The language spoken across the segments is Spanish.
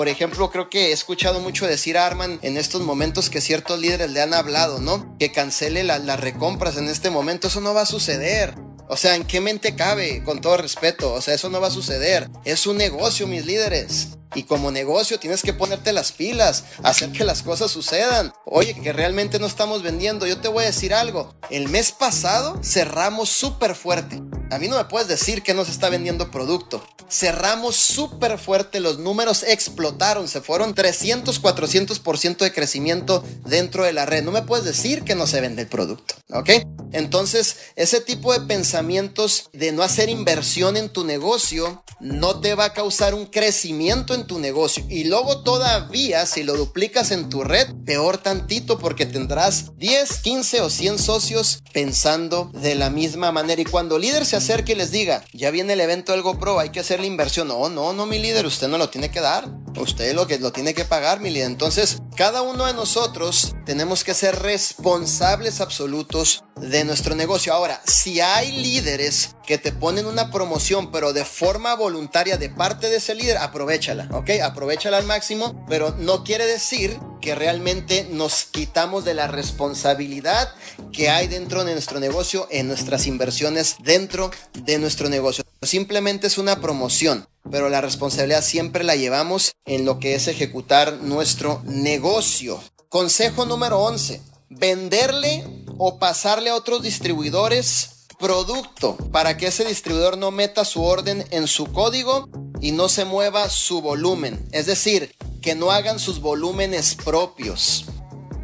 por ejemplo, creo que he escuchado mucho decir a Arman en estos momentos que ciertos líderes le han hablado, ¿no? Que cancele las recompras en este momento. Eso no va a suceder. O sea, ¿en qué mente cabe? Con todo respeto. O sea, eso no va a suceder. Es un negocio, mis líderes. Y como negocio tienes que ponerte las pilas, hacer que las cosas sucedan. Oye, que realmente no estamos vendiendo. Yo te voy a decir algo. El mes pasado cerramos súper fuerte. A mí no me puedes decir que no se está vendiendo producto. Cerramos súper fuerte, los números explotaron, se fueron 300, 400% de crecimiento dentro de la red. No me puedes decir que no se vende el producto, ¿ok? Entonces, ese tipo de pensamientos de no hacer inversión en tu negocio no te va a causar un crecimiento en tu negocio. Y luego todavía, si lo duplicas en tu red, peor tantito porque tendrás 10, 15 o 100 socios pensando de la misma manera. Y cuando el líder se acerque y les diga, ya viene el evento del GoPro, hay que la inversión. No, no, no, mi líder, usted no lo tiene que dar. Usted lo que lo tiene que pagar, mi líder. Entonces, cada uno de nosotros tenemos que ser responsables absolutos de nuestro negocio. Ahora, si hay líderes que te ponen una promoción, pero de forma voluntaria de parte de ese líder, aprovechala, ¿ok? Aprovechala al máximo, pero no quiere decir que realmente nos quitamos de la responsabilidad que hay dentro de nuestro negocio, en nuestras inversiones dentro de nuestro negocio. Simplemente es una promoción, pero la responsabilidad siempre la llevamos en lo que es ejecutar nuestro negocio. Consejo número 11. Venderle o pasarle a otros distribuidores producto para que ese distribuidor no meta su orden en su código y no se mueva su volumen. Es decir, que no hagan sus volúmenes propios.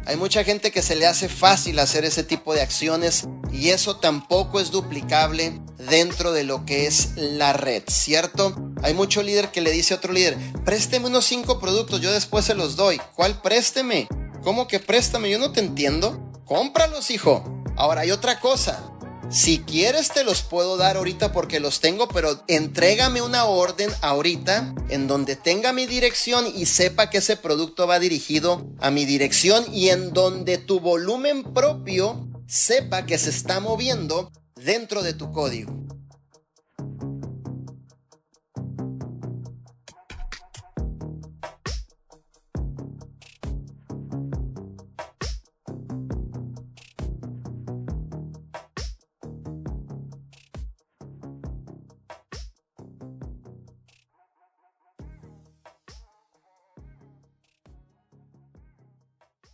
Hay mucha gente que se le hace fácil hacer ese tipo de acciones y eso tampoco es duplicable dentro de lo que es la red, ¿cierto? Hay mucho líder que le dice a otro líder, présteme unos cinco productos, yo después se los doy. ¿Cuál présteme? ¿Cómo que préstame? Yo no te entiendo. Cómpralos, hijo. Ahora hay otra cosa. Si quieres te los puedo dar ahorita porque los tengo, pero entrégame una orden ahorita en donde tenga mi dirección y sepa que ese producto va dirigido a mi dirección y en donde tu volumen propio sepa que se está moviendo dentro de tu código.